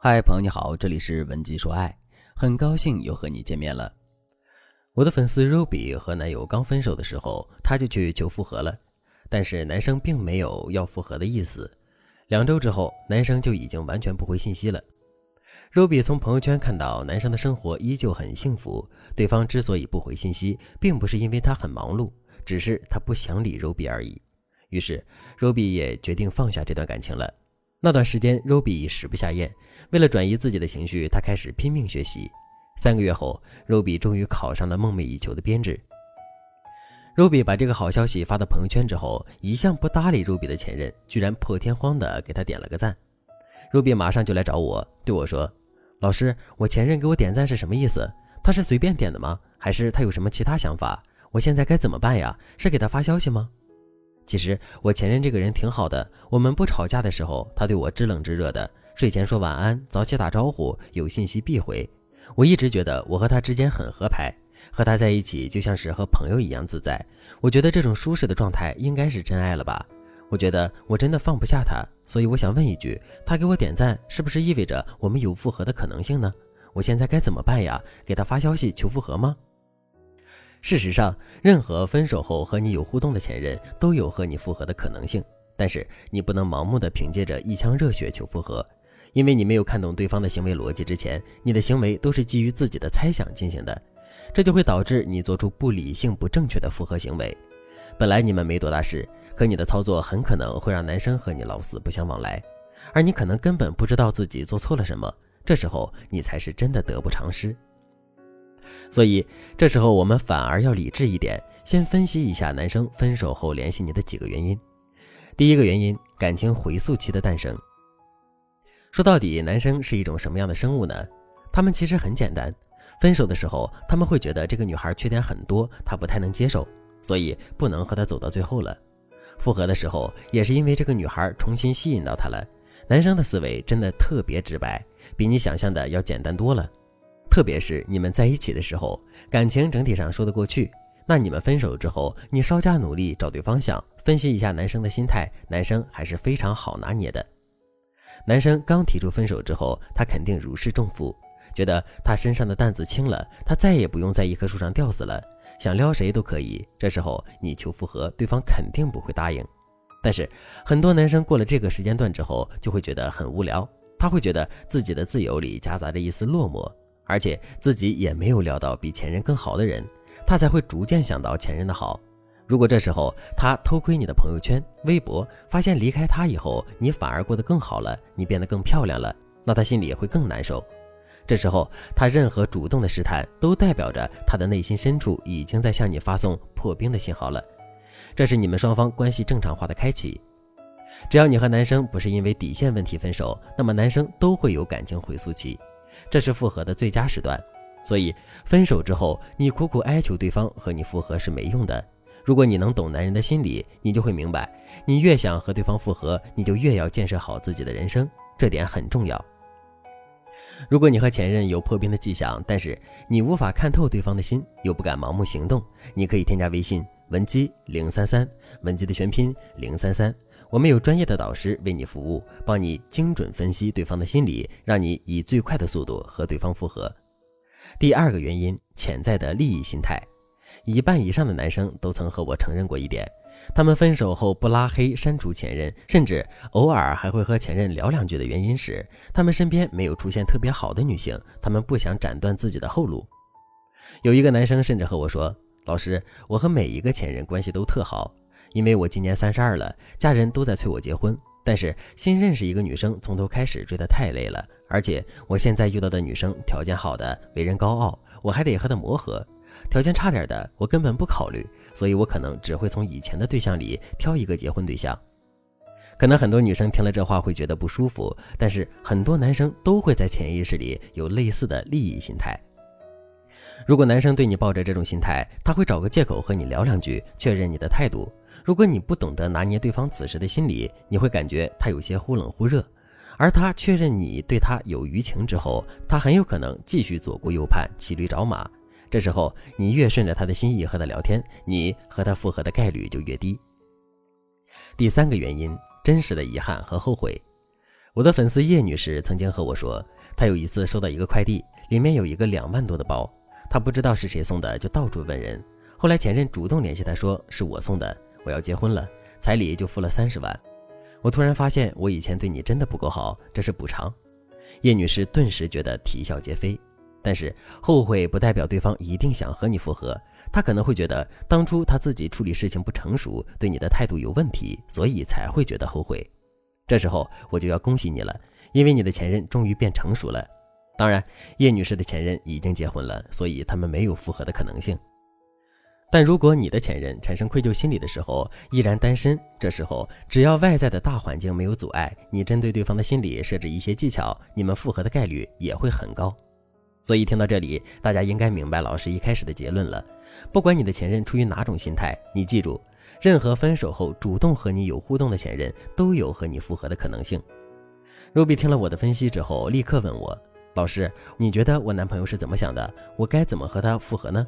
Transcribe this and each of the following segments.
嗨，朋友你好，这里是文姬说爱，很高兴又和你见面了。我的粉丝 Ruby 和男友刚分手的时候，她就去求复合了，但是男生并没有要复合的意思。两周之后，男生就已经完全不回信息了。Ruby 从朋友圈看到男生的生活依旧很幸福，对方之所以不回信息，并不是因为他很忙碌，只是他不想理 Ruby 而已。于是，Ruby 也决定放下这段感情了。那段时间，Ruby 食不下咽。为了转移自己的情绪，他开始拼命学习。三个月后，Ruby 终于考上了梦寐以求的编制。Ruby 把这个好消息发到朋友圈之后，一向不搭理 Ruby 的前任居然破天荒的给他点了个赞。Ruby 马上就来找我，对我说：“老师，我前任给我点赞是什么意思？他是随便点的吗？还是他有什么其他想法？我现在该怎么办呀？是给他发消息吗？”其实我前任这个人挺好的，我们不吵架的时候，他对我知冷知热的，睡前说晚安，早起打招呼，有信息必回。我一直觉得我和他之间很合拍，和他在一起就像是和朋友一样自在。我觉得这种舒适的状态应该是真爱了吧？我觉得我真的放不下他，所以我想问一句，他给我点赞是不是意味着我们有复合的可能性呢？我现在该怎么办呀？给他发消息求复合吗？事实上，任何分手后和你有互动的前任都有和你复合的可能性，但是你不能盲目的凭借着一腔热血求复合，因为你没有看懂对方的行为逻辑之前，你的行为都是基于自己的猜想进行的，这就会导致你做出不理性、不正确的复合行为。本来你们没多大事，可你的操作很可能会让男生和你老死不相往来，而你可能根本不知道自己做错了什么，这时候你才是真的得不偿失。所以这时候我们反而要理智一点，先分析一下男生分手后联系你的几个原因。第一个原因，感情回溯期的诞生。说到底，男生是一种什么样的生物呢？他们其实很简单，分手的时候他们会觉得这个女孩缺点很多，他不太能接受，所以不能和她走到最后了。复合的时候也是因为这个女孩重新吸引到他了。男生的思维真的特别直白，比你想象的要简单多了。特别是你们在一起的时候，感情整体上说得过去。那你们分手之后，你稍加努力找对方向，分析一下男生的心态，男生还是非常好拿捏的。男生刚提出分手之后，他肯定如释重负，觉得他身上的担子轻了，他再也不用在一棵树上吊死了，想撩谁都可以。这时候你求复合，对方肯定不会答应。但是很多男生过了这个时间段之后，就会觉得很无聊，他会觉得自己的自由里夹杂着一丝落寞。而且自己也没有料到比前任更好的人，他才会逐渐想到前任的好。如果这时候他偷窥你的朋友圈、微博，发现离开他以后你反而过得更好了，你变得更漂亮了，那他心里也会更难受。这时候他任何主动的试探，都代表着他的内心深处已经在向你发送破冰的信号了。这是你们双方关系正常化的开启。只要你和男生不是因为底线问题分手，那么男生都会有感情回溯期。这是复合的最佳时段，所以分手之后，你苦苦哀求对方和你复合是没用的。如果你能懂男人的心理，你就会明白，你越想和对方复合，你就越要建设好自己的人生，这点很重要。如果你和前任有破冰的迹象，但是你无法看透对方的心，又不敢盲目行动，你可以添加微信文姬零三三，文姬的全拼零三三。我们有专业的导师为你服务，帮你精准分析对方的心理，让你以最快的速度和对方复合。第二个原因，潜在的利益心态。一半以上的男生都曾和我承认过一点：他们分手后不拉黑、删除前任，甚至偶尔还会和前任聊两句的原因是，他们身边没有出现特别好的女性，他们不想斩断自己的后路。有一个男生甚至和我说：“老师，我和每一个前任关系都特好。”因为我今年三十二了，家人都在催我结婚，但是新认识一个女生，从头开始追得太累了。而且我现在遇到的女生条件好的，为人高傲，我还得和她磨合；条件差点的，我根本不考虑。所以我可能只会从以前的对象里挑一个结婚对象。可能很多女生听了这话会觉得不舒服，但是很多男生都会在潜意识里有类似的利益心态。如果男生对你抱着这种心态，他会找个借口和你聊两句，确认你的态度。如果你不懂得拿捏对方此时的心理，你会感觉他有些忽冷忽热，而他确认你对他有余情之后，他很有可能继续左顾右盼，骑驴找马。这时候你越顺着他的心意和他聊天，你和他复合的概率就越低。第三个原因，真实的遗憾和后悔。我的粉丝叶女士曾经和我说，她有一次收到一个快递，里面有一个两万多的包，她不知道是谁送的，就到处问人。后来前任主动联系她说是我送的，我要结婚了，彩礼就付了三十万。我突然发现我以前对你真的不够好，这是补偿。叶女士顿时觉得啼笑皆非，但是后悔不代表对方一定想和你复合，她可能会觉得当初她自己处理事情不成熟，对你的态度有问题，所以才会觉得后悔。这时候我就要恭喜你了，因为你的前任终于变成熟了。当然，叶女士的前任已经结婚了，所以他们没有复合的可能性。但如果你的前任产生愧疚心理的时候依然单身，这时候只要外在的大环境没有阻碍，你针对对方的心理设置一些技巧，你们复合的概率也会很高。所以听到这里，大家应该明白老师一开始的结论了。不管你的前任出于哪种心态，你记住，任何分手后主动和你有互动的前任都有和你复合的可能性。Ruby 听了我的分析之后，立刻问我：“老师，你觉得我男朋友是怎么想的？我该怎么和他复合呢？”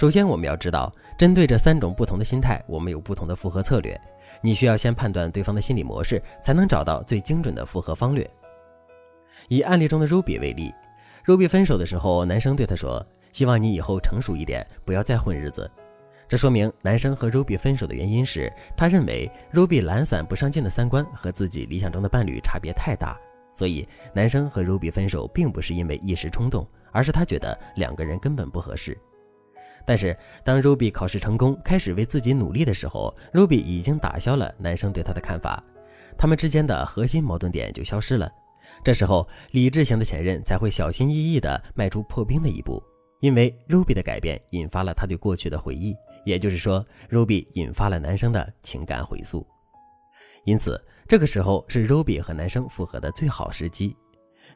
首先，我们要知道，针对这三种不同的心态，我们有不同的复合策略。你需要先判断对方的心理模式，才能找到最精准的复合方略。以案例中的 Ruby 为例，Ruby 分手的时候，男生对她说：“希望你以后成熟一点，不要再混日子。”这说明男生和 Ruby 分手的原因是他认为 Ruby 懒散不上进的三观和自己理想中的伴侣差别太大，所以男生和 Ruby 分手并不是因为一时冲动，而是他觉得两个人根本不合适。但是，当 Ruby 考试成功，开始为自己努力的时候，Ruby 已经打消了男生对她的看法，他们之间的核心矛盾点就消失了。这时候，理智型的前任才会小心翼翼地迈出破冰的一步，因为 Ruby 的改变引发了他对过去的回忆，也就是说，Ruby 引发了男生的情感回溯。因此，这个时候是 Ruby 和男生复合的最好时机。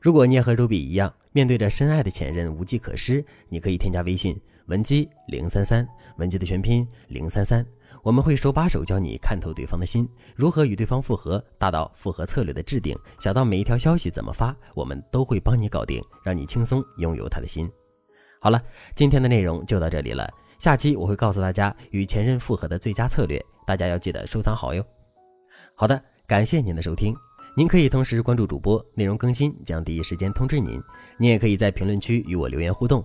如果你也和 Ruby 一样，面对着深爱的前任无计可施，你可以添加微信。文姬零三三，文姬的全拼零三三，我们会手把手教你看透对方的心，如何与对方复合，大到复合策略的制定，小到每一条消息怎么发，我们都会帮你搞定，让你轻松拥有他的心。好了，今天的内容就到这里了，下期我会告诉大家与前任复合的最佳策略，大家要记得收藏好哟。好的，感谢您的收听，您可以同时关注主播，内容更新将第一时间通知您。您也可以在评论区与我留言互动。